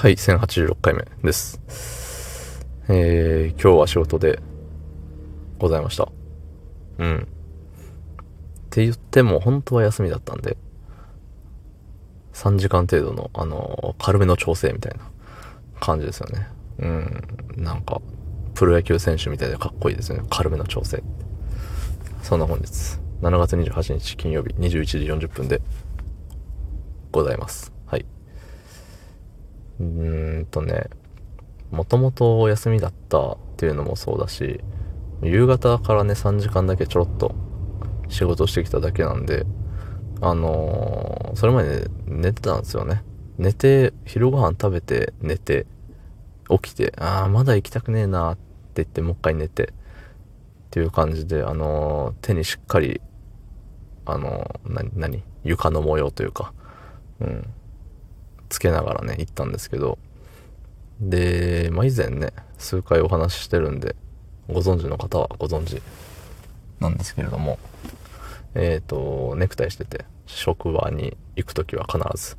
はい、1086回目です。えー、今日は仕事でございました。うん。って言っても、本当は休みだったんで、3時間程度の、あの、軽めの調整みたいな感じですよね。うん。なんか、プロ野球選手みたいでかっこいいですよね。軽めの調整。そんな本日、7月28日金曜日21時40分でございます。うーんとね、もともとお休みだったっていうのもそうだし、夕方からね、3時間だけちょろっと仕事してきただけなんで、あのーそれまで、ね、寝てたんですよね。寝て、昼ご飯食べて、寝て、起きて、ああ、まだ行きたくねえなって言って、もう一回寝て、っていう感じで、あのー手にしっかり、あのーな、何？床の模様というか、うん、つけながらね、行ったんですけど、で、まあ、以前ね、数回お話ししてるんで、ご存知の方はご存知なんですけれども、えっ、と、ネクタイしてて、職場に行くときは必ず、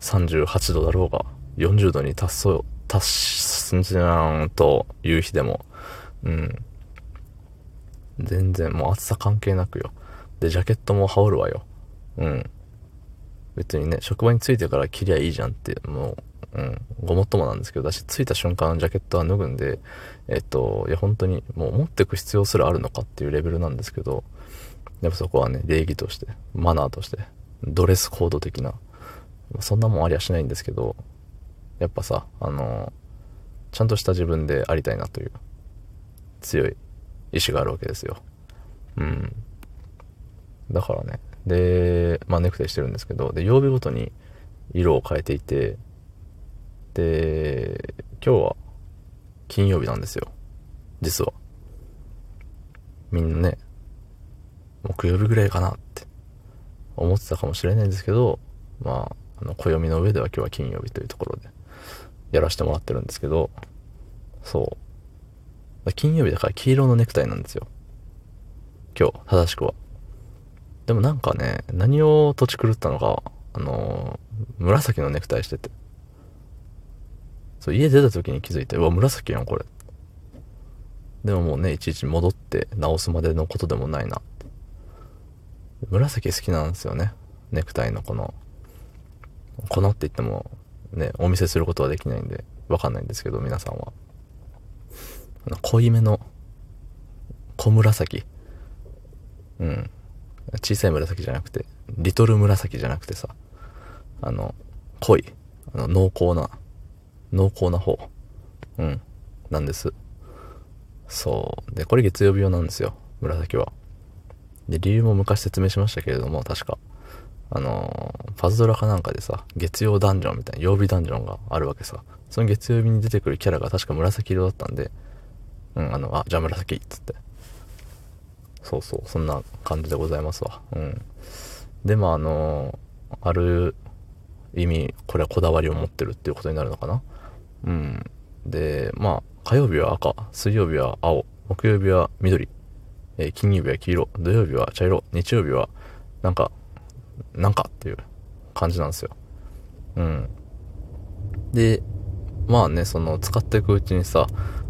38度だろうが、40度に達そう、達すんじゃんという日でも、うん。全然もう暑さ関係なくよ。で、ジャケットも羽織るわよ。うん。別にね、職場に着いてから着りゃいいじゃんって、もう、うん、ごもっともなんですけど、私着いた瞬間ジャケットは脱ぐんで、えっと、いや本当にもう持ってく必要すらあるのかっていうレベルなんですけど、やっぱそこはね、礼儀として、マナーとして、ドレスコード的な、そんなもんありゃしないんですけど、やっぱさ、あの、ちゃんとした自分でありたいなという、強い意志があるわけですよ。うん。だからね。で、まあネクタイしてるんですけど、で、曜日ごとに色を変えていて、で、今日は金曜日なんですよ。実は。みんなね、木曜日ぐらいかなって思ってたかもしれないんですけど、まあ、あの、暦の上では今日は金曜日というところでやらせてもらってるんですけど、そう。金曜日だから黄色のネクタイなんですよ。今日、正しくは。でもなんかね、何を土地狂ったのか、あのー紫のネクタイしてて。そう、家出た時に気づいて、うわ、紫やん、これ。でももうね、いちいち戻って直すまでのことでもないな。紫好きなんですよね。ネクタイのこの、このって言っても、ね、お見せすることはできないんで、わかんないんですけど、皆さんは。濃いめの、小紫。うん。小さい紫じゃなくて、リトル紫じゃなくてさ、あの、濃い、あの濃厚な、濃厚な方、うん、なんです。そう。で、これ月曜日用なんですよ、紫は。で、理由も昔説明しましたけれども、確か。あのーパズドラかなんかでさ、月曜ダンジョンみたいな、曜日ダンジョンがあるわけさ。その月曜日に出てくるキャラが確か紫色だったんで、うん、あの、あ、じゃあ紫っつって。そうそう、そんな感じでございますわ。うん。で、まあ、のある意味、これはこだわりを持ってるっていうことになるのかな。うん。で、まあ、火曜日は赤、水曜日は青、木曜日は緑、えー金曜日は黄色、土曜日は茶色、日曜日は、なんか、なんかっていう感じなんですよ。うん。で、まあね、その、使っていくうちにさ、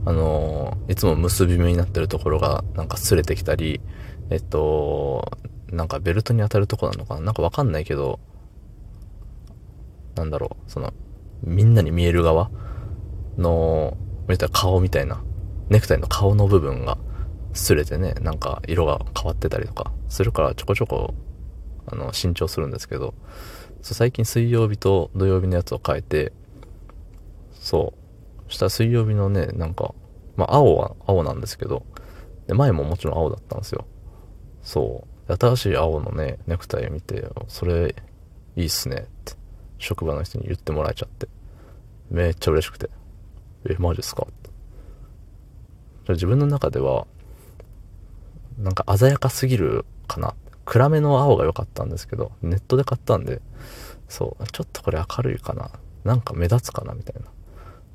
あのーいつも結び目になってるところが、なんか擦れてきたり、えっと、なんかベルトに当たるとこなのかな？なんかわかんないけど、なんだろう、その、みんなに見える側の、見たら顔みたいな、ネクタイの顔の部分が擦れてね、なんか色が変わってたりとかするからちょこちょこ、あの、新調するんですけど、そう最近水曜日と土曜日のやつを変えて、そう。そしたら水曜日のね、なんか、まあ青は青なんですけど、で、前ももちろん青だったんですよ。そう。新しい青のね、ネクタイを見て、それ、いいっすねって、職場の人に言ってもらえちゃって、めっちゃ嬉しくて、え、マジっすか？って。自分の中では、なんか鮮やかすぎるかな。暗めの青が良かったんですけど、ネットで買ったんで、そう、ちょっとこれ明るいかな。なんか目立つかなみたいな。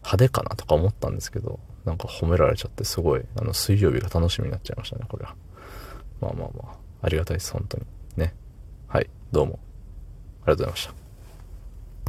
派手かなとか思ったんですけど、なんか褒められちゃってすごい、あの、水曜日が楽しみになっちゃいましたね、これは。まあまあまあ、ありがたいです、本当に。ね。はい、どうも。ありがとうございました。